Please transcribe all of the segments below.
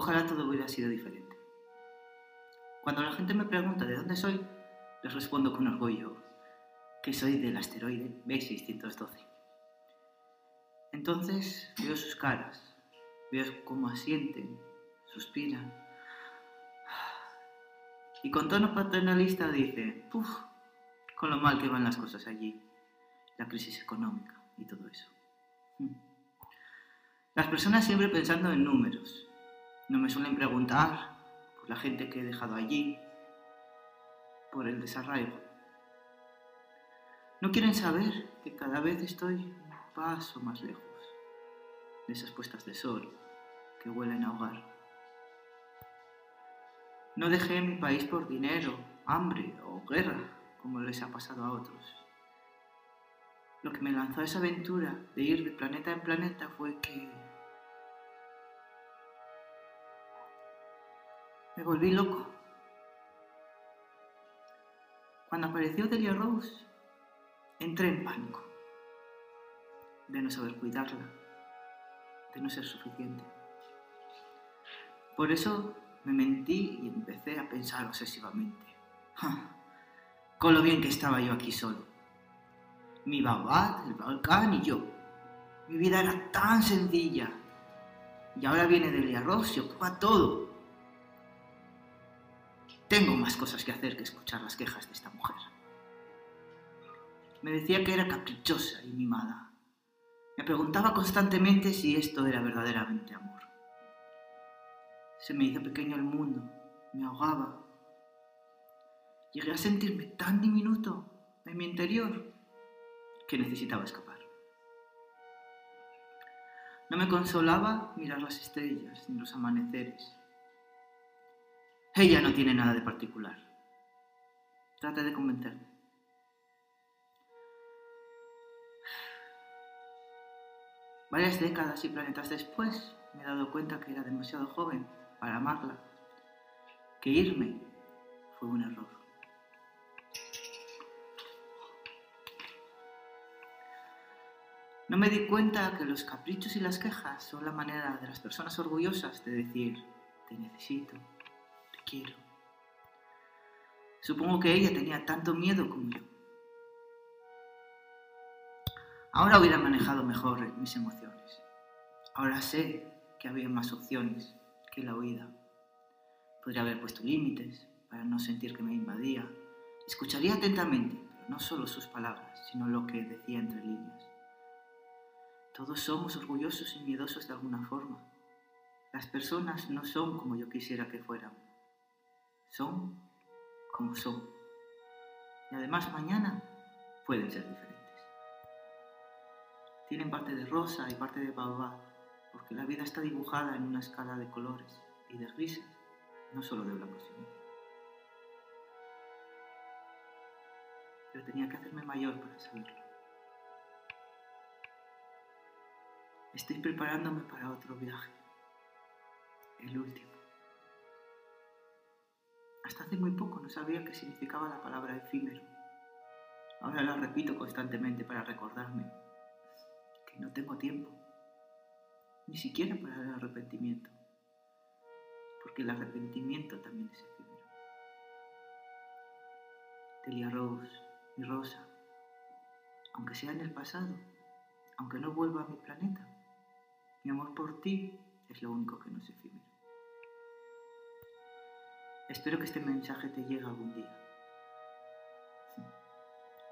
Ojalá todo hubiera sido diferente. Cuando la gente me pregunta de dónde soy, les respondo con orgullo que soy del asteroide B612. Entonces veo sus caras, veo cómo asienten, suspiran, y con tono paternalista dice, Puf, con lo mal que van las cosas allí, la crisis económica y todo eso. Hmm. Las personas siempre pensando en números. No me suelen preguntar por la gente que he dejado allí, por el desarraigo. No quieren saber que cada vez estoy un paso más lejos de esas puestas de sol que huelen a hogar. No dejé mi país por dinero, hambre o guerra, como les ha pasado a otros. Lo que me lanzó a esa aventura de ir de planeta en planeta fue que me volví loco. Cuando apareció Delia Rose, entré en pánico de no saber cuidarla, de no ser suficiente. Por eso me mentí y empecé a pensar obsesivamente. Con lo bien que estaba yo aquí solo. Mi babá, el Balcán y yo. Mi vida era tan sencilla. Y ahora viene Delia Ross y ocupa todo. Tengo más cosas que hacer que escuchar las quejas de esta mujer. Me decía que era caprichosa y mimada. Me preguntaba constantemente si esto era verdaderamente amor. Se me hizo pequeño el mundo, me ahogaba. Llegué a sentirme tan diminuto en mi interior que necesitaba escapar. No me consolaba mirar las estrellas ni los amaneceres. Ella no tiene nada de particular. Trate de convencerme. Varias décadas y planetas después me he dado cuenta que era demasiado joven para amarla, que irme fue un error. No me di cuenta que los caprichos y las quejas son la manera de las personas orgullosas de decir, te necesito, Supongo que ella tenía tanto miedo como yo. Ahora hubiera manejado mejor mis emociones. Ahora sé que había más opciones que la oída. Podría haber puesto límites para no sentir que me invadía. Escucharía atentamente, pero no solo sus palabras, sino lo que decía entre líneas. Todos somos orgullosos y miedosos de alguna forma. Las personas no son como yo quisiera que fueran. Son como son. Y además mañana pueden ser diferentes. Tienen parte de rosa y parte de baobab porque la vida está dibujada en una escala de colores y de grises, no solo de blancos y negros. Pero tenía que hacerme mayor para saberlo. Estoy preparándome para otro viaje, el último. Hasta hace muy poco no sabía qué significaba la palabra efímero. Ahora la repito constantemente para recordarme que no tengo tiempo ni siquiera para el arrepentimiento, porque el arrepentimiento también es efímero. Delia Rose, mi rosa, aunque sea en el pasado, aunque no vuelva a mi planeta, mi amor por ti es lo único que no es efímero. Espero que este mensaje te llegue algún día.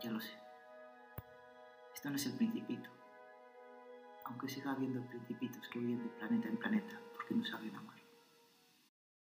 Ya lo sé. Esto no es el principito aunque siga habiendo principitos que viven de planeta en planeta porque no saben amar.